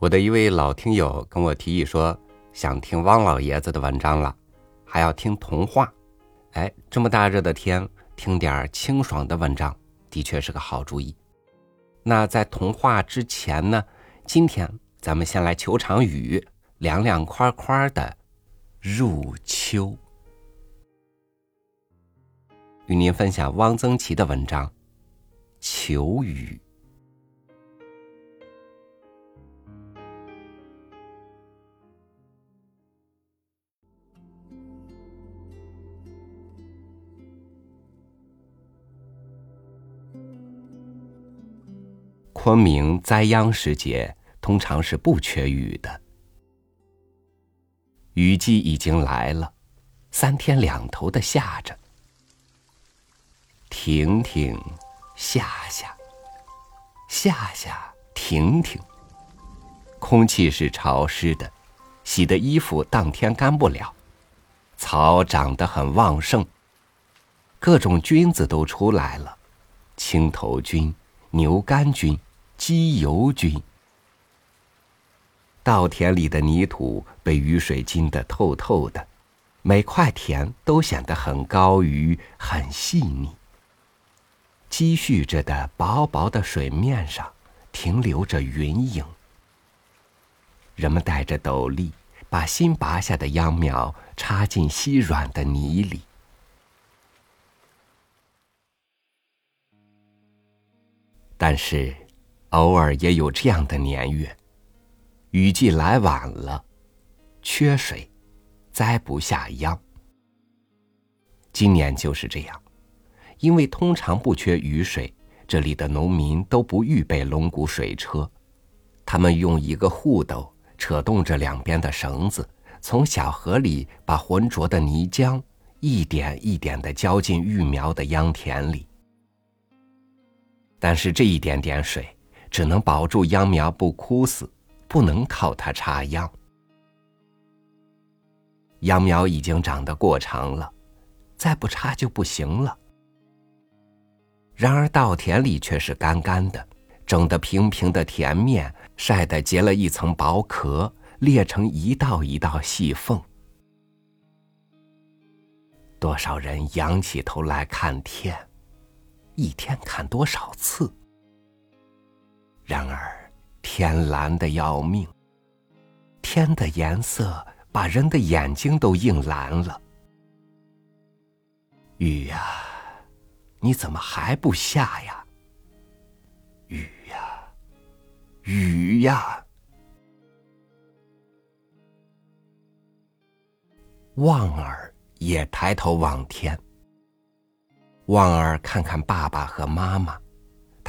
我的一位老听友跟我提议说，想听汪老爷子的文章了，还要听童话。哎，这么大热的天，听点清爽的文章，的确是个好主意。那在童话之前呢，今天咱们先来求场雨，凉凉快快的入秋。与您分享汪曾祺的文章《求雨》。昆明栽秧时节通常是不缺雨的，雨季已经来了，三天两头的下着，停停，下下，下下，停停。空气是潮湿的，洗的衣服当天干不了，草长得很旺盛，各种菌子都出来了，青头菌、牛肝菌。机油菌，稻田里的泥土被雨水浸得透透的，每块田都显得很高于很细腻。积蓄着的薄薄的水面上，停留着云影。人们戴着斗笠，把新拔下的秧苗插进稀软的泥里，但是。偶尔也有这样的年月，雨季来晚了，缺水，栽不下秧。今年就是这样，因为通常不缺雨水，这里的农民都不预备龙骨水车，他们用一个护斗扯动着两边的绳子，从小河里把浑浊的泥浆一点一点的浇进育苗的秧田里。但是这一点点水。只能保住秧苗不枯死，不能靠它插秧。秧苗已经长得过长了，再不插就不行了。然而稻田里却是干干的，整得平平的田面晒得结了一层薄壳，裂成一道一道细缝。多少人仰起头来看天，一天看多少次？然而，天蓝的要命。天的颜色把人的眼睛都映蓝了。雨呀，你怎么还不下呀？雨呀，雨呀！望儿也抬头望天。望儿看看爸爸和妈妈。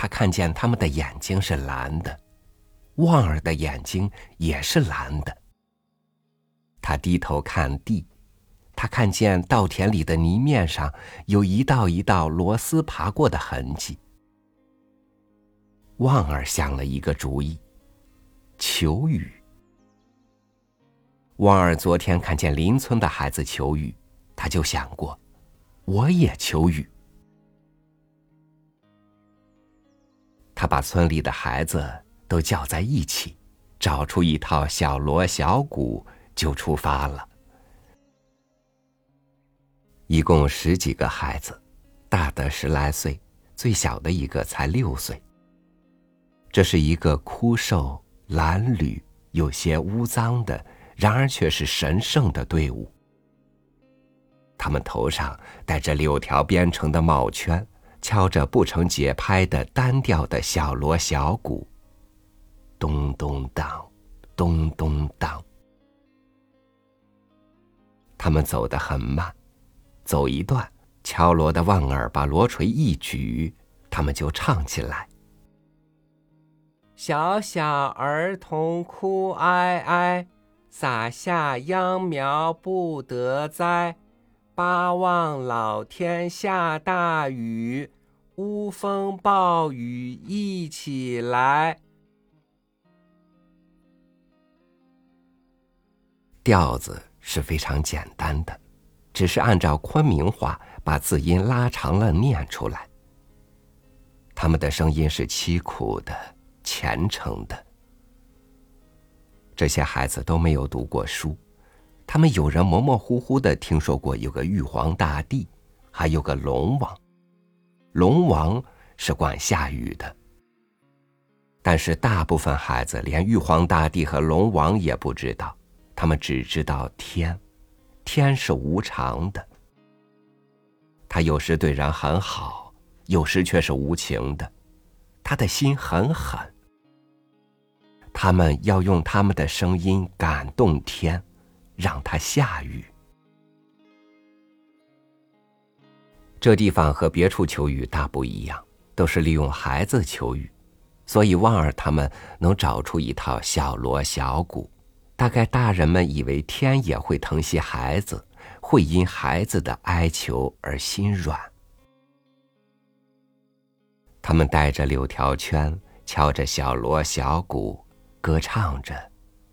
他看见他们的眼睛是蓝的，旺儿的眼睛也是蓝的。他低头看地，他看见稻田里的泥面上有一道一道螺丝爬过的痕迹。旺儿想了一个主意，求雨。旺儿昨天看见邻村的孩子求雨，他就想过，我也求雨。他把村里的孩子都叫在一起，找出一套小锣小鼓，就出发了。一共十几个孩子，大的十来岁，最小的一个才六岁。这是一个枯瘦、褴褛、有些污脏的，然而却是神圣的队伍。他们头上戴着柳条编成的帽圈。敲着不成节拍的单调的小锣小鼓，咚咚当，咚咚当。他们走得很慢，走一段，敲锣的旺儿把锣锤一举，他们就唱起来：“小小儿童哭哀哀，撒下秧苗不得栽。”巴望老天下大雨，乌风暴雨一起来。调子是非常简单的，只是按照昆明话把字音拉长了念出来。他们的声音是凄苦的、虔诚的。这些孩子都没有读过书，他们有人模模糊糊的听说过有个玉皇大帝，还有个龙王。龙王是管下雨的。但是大部分孩子连玉皇大帝和龙王也不知道，他们只知道天，天是无常的。他有时对人很好，有时却是无情的，他的心很狠。他们要用他们的声音感动天，让它下雨。这地方和别处求雨大不一样，都是利用孩子求雨。所以，旺儿他们能找出一套小锣小鼓，大概大人们以为天也会疼惜孩子，会因孩子的哀求而心软。他们带着柳条圈，敲着小锣小鼓，歌唱着，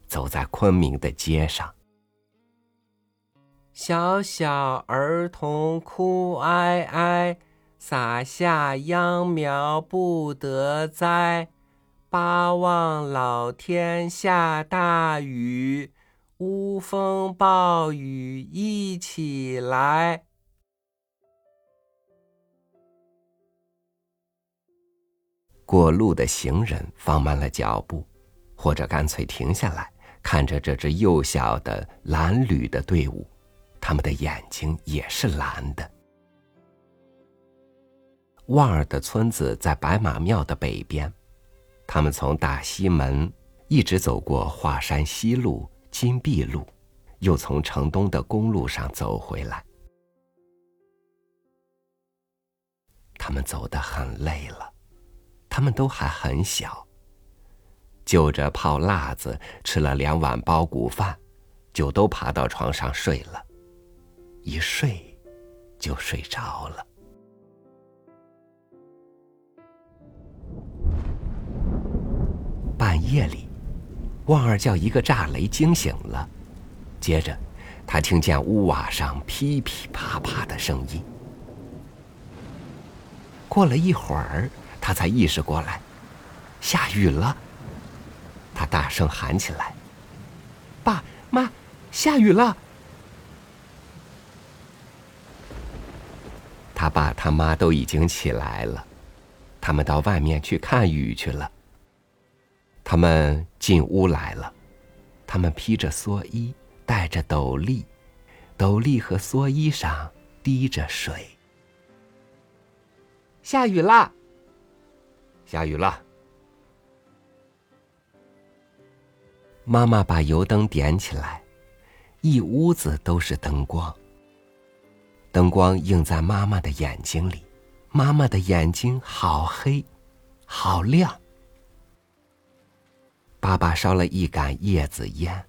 走在昆明的街上。小小儿童哭哀哀。撒下秧苗不得栽，巴望老天下大雨，乌风暴雨一起来。过路的行人放慢了脚步，或者干脆停下来，看着这支幼小的蓝缕的队伍，他们的眼睛也是蓝的。旺儿的村子在白马庙的北边，他们从大西门一直走过华山西路、金碧路，又从城东的公路上走回来。他们走得很累了，他们都还很小。就着泡辣子，吃了两碗包谷饭，就都爬到床上睡了，一睡就睡着了。半夜里，旺儿叫一个炸雷惊醒了，接着，他听见屋瓦上噼噼啪啪的声音。过了一会儿，他才意识过来，下雨了。他大声喊起来：“爸妈，下雨了！”他爸他妈都已经起来了，他们到外面去看雨去了。他们进屋来了，他们披着蓑衣，戴着斗笠，斗笠和蓑衣上滴着水。下雨啦！下雨了！妈妈把油灯点起来，一屋子都是灯光。灯光映在妈妈的眼睛里，妈妈的眼睛好黑，好亮。爸爸烧了一杆叶子烟，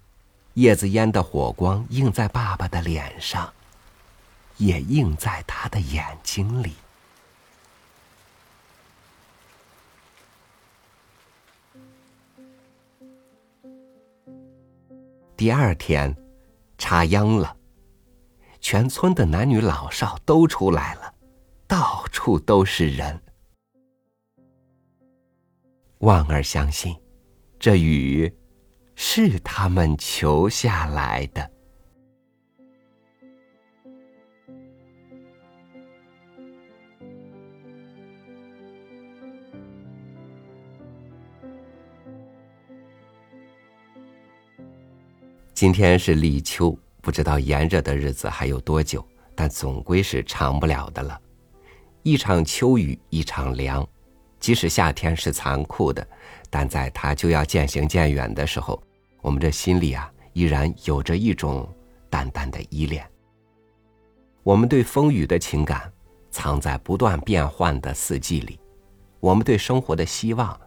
叶子烟的火光映在爸爸的脸上，也映在他的眼睛里。第二天，插秧了，全村的男女老少都出来了，到处都是人。旺儿相信。这雨是他们求下来的。今天是立秋，不知道炎热的日子还有多久，但总归是长不了的了。一场秋雨一场凉，即使夏天是残酷的。但在它就要渐行渐远的时候，我们这心里啊，依然有着一种淡淡的依恋。我们对风雨的情感，藏在不断变换的四季里；我们对生活的希望，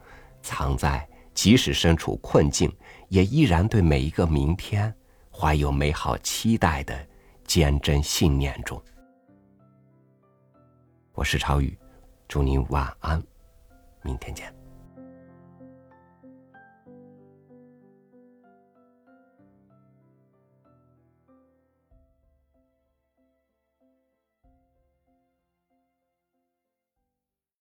藏在即使身处困境，也依然对每一个明天怀有美好期待的坚贞信念中。我是超宇，祝您晚安，明天见。